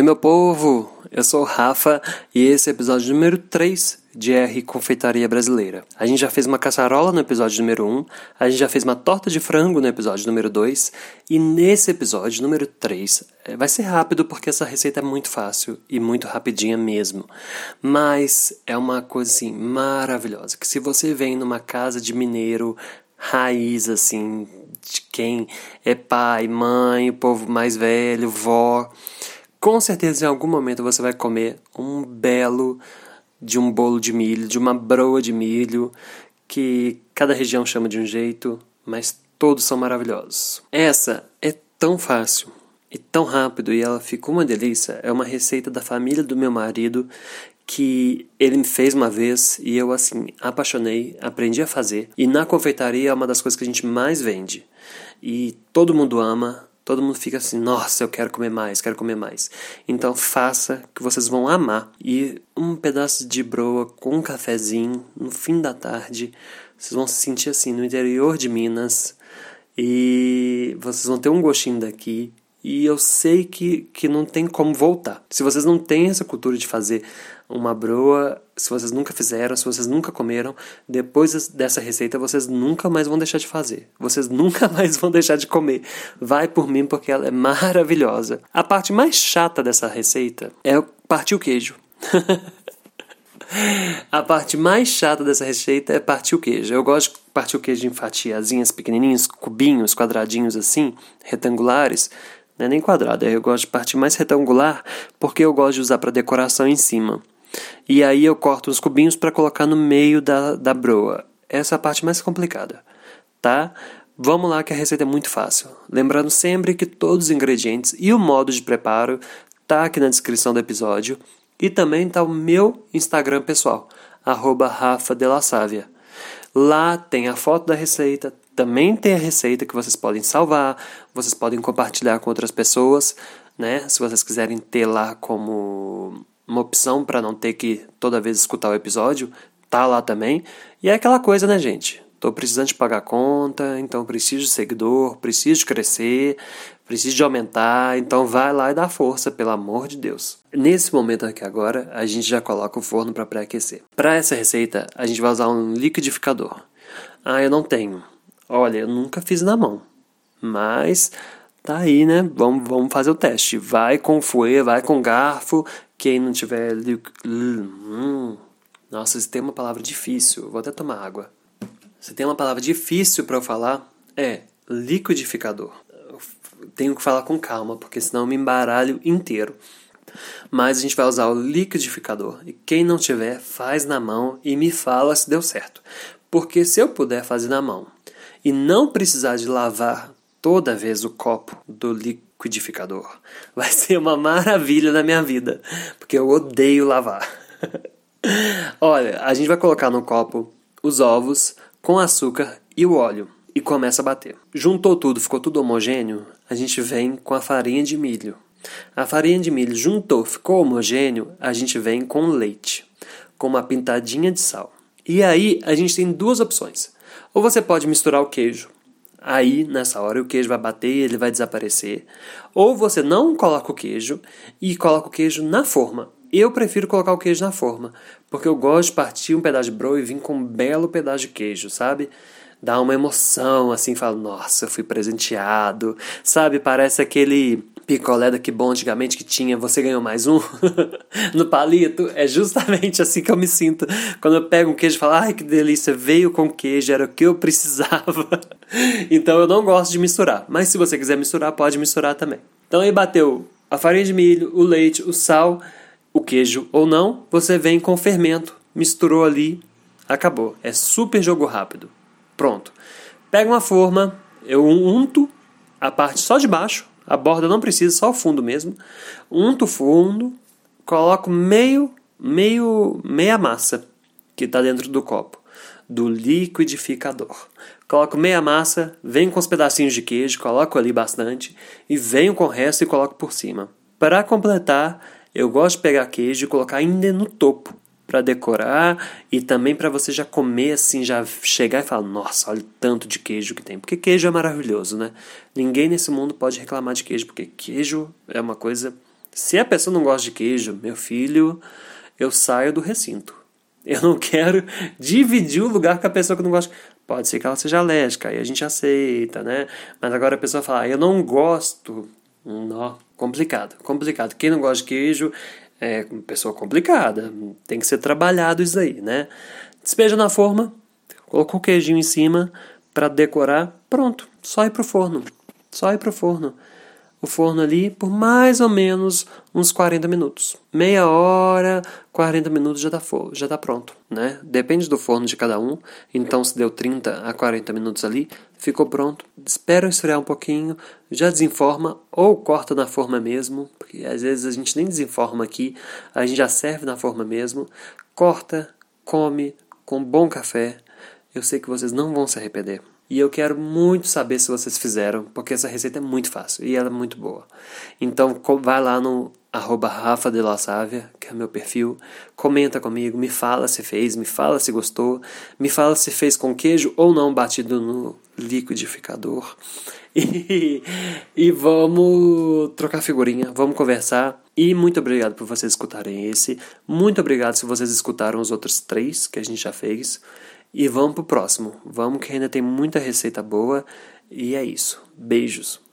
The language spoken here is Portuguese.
Oi, meu povo! Eu sou o Rafa e esse é o episódio número 3 de R Confeitaria Brasileira. A gente já fez uma caçarola no episódio número 1, a gente já fez uma torta de frango no episódio número 2 e nesse episódio número 3 eh, vai ser rápido porque essa receita é muito fácil e muito rapidinha mesmo. Mas é uma coisa assim maravilhosa que se você vem numa casa de mineiro raiz assim, de quem é pai, mãe, o povo mais velho, vó, com certeza, em algum momento você vai comer um belo de um bolo de milho, de uma broa de milho, que cada região chama de um jeito, mas todos são maravilhosos. Essa é tão fácil e tão rápido e ela ficou uma delícia. É uma receita da família do meu marido que ele me fez uma vez e eu assim apaixonei, aprendi a fazer. E na confeitaria é uma das coisas que a gente mais vende. E todo mundo ama, todo mundo fica assim, nossa, eu quero comer mais, quero comer mais. Então faça que vocês vão amar. E um pedaço de broa com um cafezinho no fim da tarde, vocês vão se sentir assim no interior de Minas e vocês vão ter um gostinho daqui. E eu sei que, que não tem como voltar. Se vocês não têm essa cultura de fazer uma broa, se vocês nunca fizeram, se vocês nunca comeram, depois dessa receita vocês nunca mais vão deixar de fazer. Vocês nunca mais vão deixar de comer. Vai por mim porque ela é maravilhosa. A parte mais chata dessa receita é partir o queijo. A parte mais chata dessa receita é partir o queijo. Eu gosto de partir o queijo em fatiazinhas pequenininhas, cubinhos, quadradinhos assim, retangulares. Não é nem quadrado, eu gosto de partir mais retangular porque eu gosto de usar para decoração em cima. E aí eu corto os cubinhos para colocar no meio da, da broa. Essa é a parte mais complicada, tá? Vamos lá que a receita é muito fácil. Lembrando sempre que todos os ingredientes e o modo de preparo tá aqui na descrição do episódio e também tá o meu Instagram pessoal, arroba Lá tem a foto da receita, também tem a receita que vocês podem salvar, vocês podem compartilhar com outras pessoas, né? Se vocês quiserem ter lá como uma opção para não ter que toda vez escutar o episódio, tá lá também. E é aquela coisa, né, gente? Tô precisando de pagar conta, então preciso de seguidor, preciso de crescer, preciso de aumentar, então vai lá e dá força, pelo amor de Deus. Nesse momento aqui agora, a gente já coloca o forno para pré-aquecer. Para essa receita, a gente vai usar um liquidificador. Ah, eu não tenho. Olha, eu nunca fiz na mão. Mas tá aí, né? Vamos, vamos fazer o teste. Vai com fouet, vai com garfo, quem não tiver. Hum, nossa, se tem uma palavra difícil. Vou até tomar água. Se tem uma palavra difícil para eu falar, é liquidificador. Tenho que falar com calma, porque senão eu me embaralho inteiro. Mas a gente vai usar o liquidificador. E quem não tiver, faz na mão e me fala se deu certo. Porque se eu puder fazer na mão e não precisar de lavar toda vez o copo do liquidificador. Vai ser uma maravilha na minha vida, porque eu odeio lavar. Olha, a gente vai colocar no copo os ovos com açúcar e o óleo e começa a bater. Juntou tudo, ficou tudo homogêneo, a gente vem com a farinha de milho. A farinha de milho juntou, ficou homogêneo, a gente vem com leite, com uma pintadinha de sal. E aí a gente tem duas opções. Ou você pode misturar o queijo Aí, nessa hora, o queijo vai bater e ele vai desaparecer. Ou você não coloca o queijo e coloca o queijo na forma. Eu prefiro colocar o queijo na forma, porque eu gosto de partir um pedaço de broa e vir com um belo pedaço de queijo, sabe? Dá uma emoção, assim, fala, nossa, eu fui presenteado, sabe? Parece aquele picolé daqui bom antigamente que tinha, você ganhou mais um no palito. É justamente assim que eu me sinto quando eu pego um queijo e falo, ai que delícia, veio com queijo, era o que eu precisava. então eu não gosto de misturar, mas se você quiser misturar, pode misturar também. Então aí bateu a farinha de milho, o leite, o sal, o queijo ou não, você vem com fermento, misturou ali, acabou. É super jogo rápido. Pronto. Pega uma forma, eu unto a parte só de baixo a borda não precisa, só o fundo mesmo. Unto o fundo, coloco meio, meio, meia massa que está dentro do copo, do liquidificador. Coloco meia massa, venho com os pedacinhos de queijo, coloco ali bastante e venho com o resto e coloco por cima. Para completar, eu gosto de pegar queijo e colocar ainda no topo para decorar e também para você já comer assim, já chegar e falar: "Nossa, olha o tanto de queijo que tem". Porque queijo é maravilhoso, né? Ninguém nesse mundo pode reclamar de queijo, porque queijo é uma coisa Se a pessoa não gosta de queijo, meu filho, eu saio do recinto. Eu não quero dividir o lugar com a pessoa que não gosta. Pode ser que ela seja alérgica, aí a gente aceita, né? Mas agora a pessoa fala, ah, eu não gosto. Não, complicado, complicado. Quem não gosta de queijo é uma pessoa complicada. Tem que ser trabalhado isso aí, né? Despeja na forma, colocou o queijinho em cima para decorar, pronto, só ir pro forno. Só ir pro forno o forno ali por mais ou menos uns 40 minutos. Meia hora, 40 minutos já está já tá pronto, né? Depende do forno de cada um. Então, se deu 30 a 40 minutos ali, ficou pronto. Espera esfriar um pouquinho, já desenforma ou corta na forma mesmo, porque às vezes a gente nem desenforma aqui, a gente já serve na forma mesmo. Corta, come com bom café. Eu sei que vocês não vão se arrepender. E eu quero muito saber se vocês fizeram, porque essa receita é muito fácil e ela é muito boa. Então vai lá no arroba Rafa de La Sávia, que é meu perfil, comenta comigo, me fala se fez, me fala se gostou, me fala se fez com queijo ou não batido no liquidificador. E, e vamos trocar figurinha, vamos conversar. E muito obrigado por vocês escutarem esse. Muito obrigado se vocês escutaram os outros três que a gente já fez. E vamos pro próximo. Vamos que ainda tem muita receita boa. E é isso. Beijos.